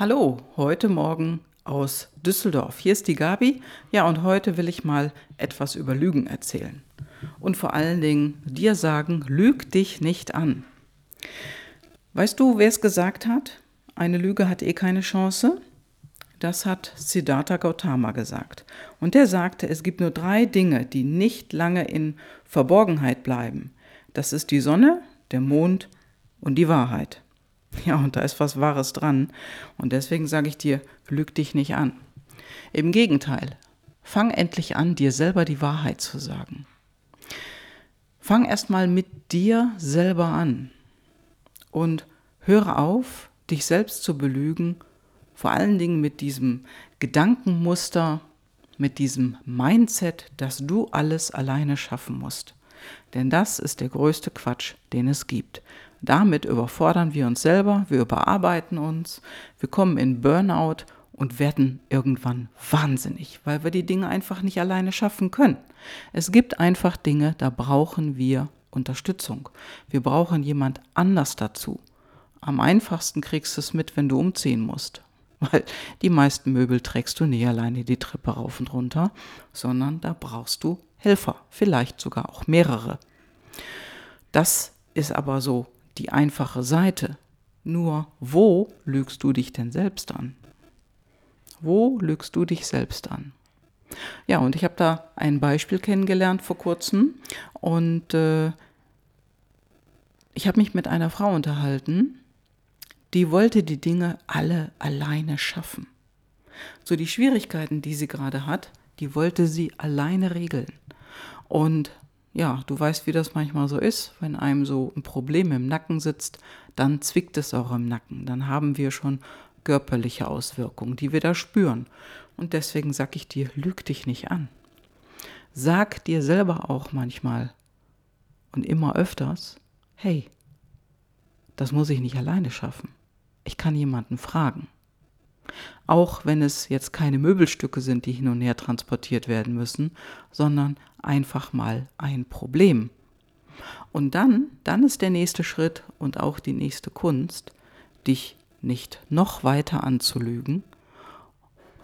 Hallo, heute Morgen aus Düsseldorf. Hier ist die Gabi. Ja, und heute will ich mal etwas über Lügen erzählen. Und vor allen Dingen dir sagen, lüg dich nicht an. Weißt du, wer es gesagt hat? Eine Lüge hat eh keine Chance. Das hat Siddhartha Gautama gesagt. Und der sagte, es gibt nur drei Dinge, die nicht lange in Verborgenheit bleiben. Das ist die Sonne, der Mond und die Wahrheit. Ja, und da ist was Wahres dran. Und deswegen sage ich dir, lüg dich nicht an. Im Gegenteil, fang endlich an, dir selber die Wahrheit zu sagen. Fang erstmal mit dir selber an und höre auf, dich selbst zu belügen, vor allen Dingen mit diesem Gedankenmuster, mit diesem Mindset, dass du alles alleine schaffen musst. Denn das ist der größte Quatsch, den es gibt. Damit überfordern wir uns selber, wir überarbeiten uns, wir kommen in Burnout und werden irgendwann wahnsinnig, weil wir die Dinge einfach nicht alleine schaffen können. Es gibt einfach Dinge, da brauchen wir Unterstützung. Wir brauchen jemand anders dazu. Am einfachsten kriegst du es mit, wenn du umziehen musst. Weil die meisten Möbel trägst du nie alleine die Treppe rauf und runter, sondern da brauchst du Helfer, vielleicht sogar auch mehrere. Das ist aber so die einfache Seite. Nur wo lügst du dich denn selbst an? Wo lügst du dich selbst an? Ja, und ich habe da ein Beispiel kennengelernt vor kurzem und äh, ich habe mich mit einer Frau unterhalten, die wollte die Dinge alle alleine schaffen. So die Schwierigkeiten, die sie gerade hat, die wollte sie alleine regeln. Und ja, du weißt, wie das manchmal so ist, wenn einem so ein Problem im Nacken sitzt, dann zwickt es auch im Nacken. Dann haben wir schon körperliche Auswirkungen, die wir da spüren. Und deswegen sag ich dir, lüg dich nicht an. Sag dir selber auch manchmal und immer öfters, hey, das muss ich nicht alleine schaffen. Ich kann jemanden fragen. Auch wenn es jetzt keine Möbelstücke sind, die hin und her transportiert werden müssen, sondern einfach mal ein Problem. Und dann, dann ist der nächste Schritt und auch die nächste Kunst, dich nicht noch weiter anzulügen,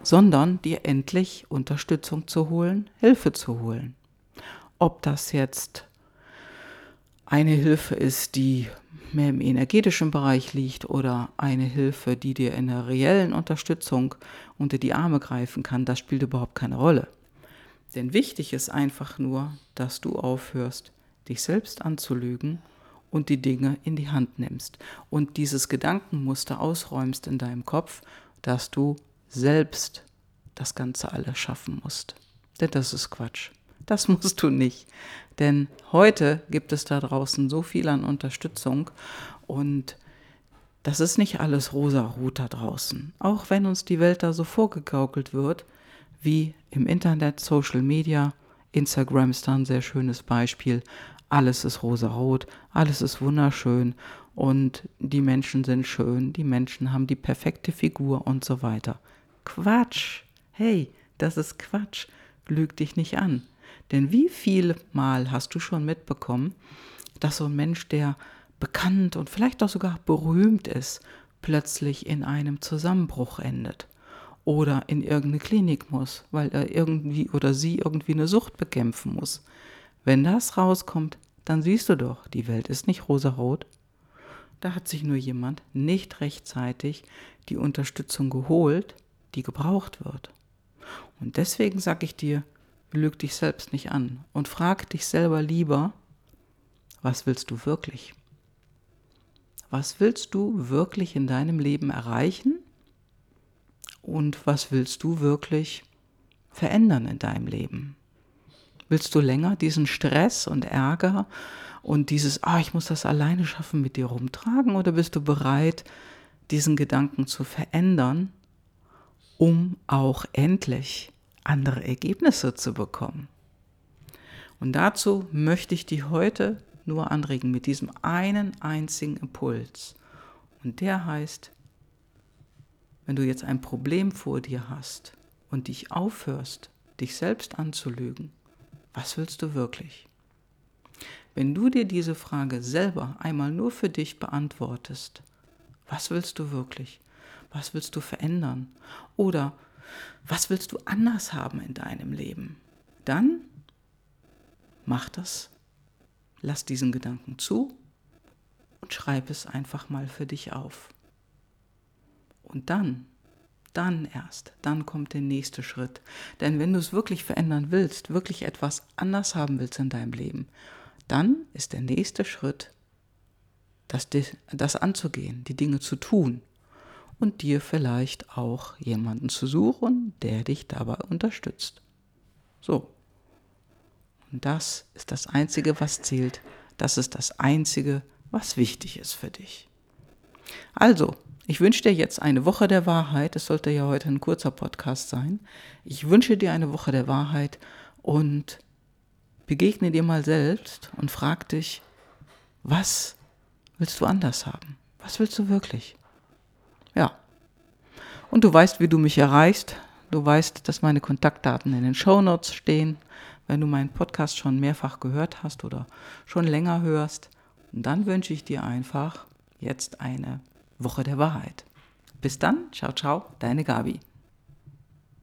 sondern dir endlich Unterstützung zu holen, Hilfe zu holen. Ob das jetzt eine Hilfe ist, die mehr im energetischen Bereich liegt oder eine Hilfe, die dir in der reellen Unterstützung unter die Arme greifen kann, das spielt überhaupt keine Rolle. Denn wichtig ist einfach nur, dass du aufhörst, dich selbst anzulügen und die Dinge in die Hand nimmst und dieses Gedankenmuster ausräumst in deinem Kopf, dass du selbst das Ganze alles schaffen musst. Denn das ist Quatsch. Das musst du nicht. Denn heute gibt es da draußen so viel an Unterstützung und das ist nicht alles rosa-rot da draußen. Auch wenn uns die Welt da so vorgegaukelt wird, wie im Internet, Social Media, Instagram ist da ein sehr schönes Beispiel. Alles ist rosa-rot, alles ist wunderschön und die Menschen sind schön, die Menschen haben die perfekte Figur und so weiter. Quatsch! Hey, das ist Quatsch. Lüg dich nicht an. Denn wie viel Mal hast du schon mitbekommen, dass so ein Mensch, der bekannt und vielleicht auch sogar berühmt ist, plötzlich in einem Zusammenbruch endet oder in irgendeine Klinik muss, weil er irgendwie oder sie irgendwie eine Sucht bekämpfen muss. Wenn das rauskommt, dann siehst du doch, die Welt ist nicht rosarot. Da hat sich nur jemand nicht rechtzeitig die Unterstützung geholt, die gebraucht wird. Und deswegen sage ich dir, lüg dich selbst nicht an und frag dich selber lieber, was willst du wirklich? Was willst du wirklich in deinem Leben erreichen? Und was willst du wirklich verändern in deinem Leben? Willst du länger diesen Stress und Ärger und dieses, ah, ich muss das alleine schaffen, mit dir rumtragen? Oder bist du bereit, diesen Gedanken zu verändern, um auch endlich andere Ergebnisse zu bekommen. Und dazu möchte ich dich heute nur anregen mit diesem einen einzigen Impuls. Und der heißt, wenn du jetzt ein Problem vor dir hast und dich aufhörst, dich selbst anzulügen, was willst du wirklich? Wenn du dir diese Frage selber einmal nur für dich beantwortest, was willst du wirklich? Was willst du verändern? Oder was willst du anders haben in deinem Leben? Dann mach das, lass diesen Gedanken zu und schreib es einfach mal für dich auf. Und dann, dann erst, dann kommt der nächste Schritt. Denn wenn du es wirklich verändern willst, wirklich etwas anders haben willst in deinem Leben, dann ist der nächste Schritt, das, das anzugehen, die Dinge zu tun und dir vielleicht auch jemanden zu suchen, der dich dabei unterstützt. So. Und das ist das Einzige, was zählt. Das ist das Einzige, was wichtig ist für dich. Also, ich wünsche dir jetzt eine Woche der Wahrheit. Es sollte ja heute ein kurzer Podcast sein. Ich wünsche dir eine Woche der Wahrheit und begegne dir mal selbst und frag dich, was willst du anders haben? Was willst du wirklich? Ja. Und du weißt, wie du mich erreichst. Du weißt, dass meine Kontaktdaten in den Show Notes stehen. Wenn du meinen Podcast schon mehrfach gehört hast oder schon länger hörst, dann wünsche ich dir einfach jetzt eine Woche der Wahrheit. Bis dann, ciao, ciao, deine Gabi.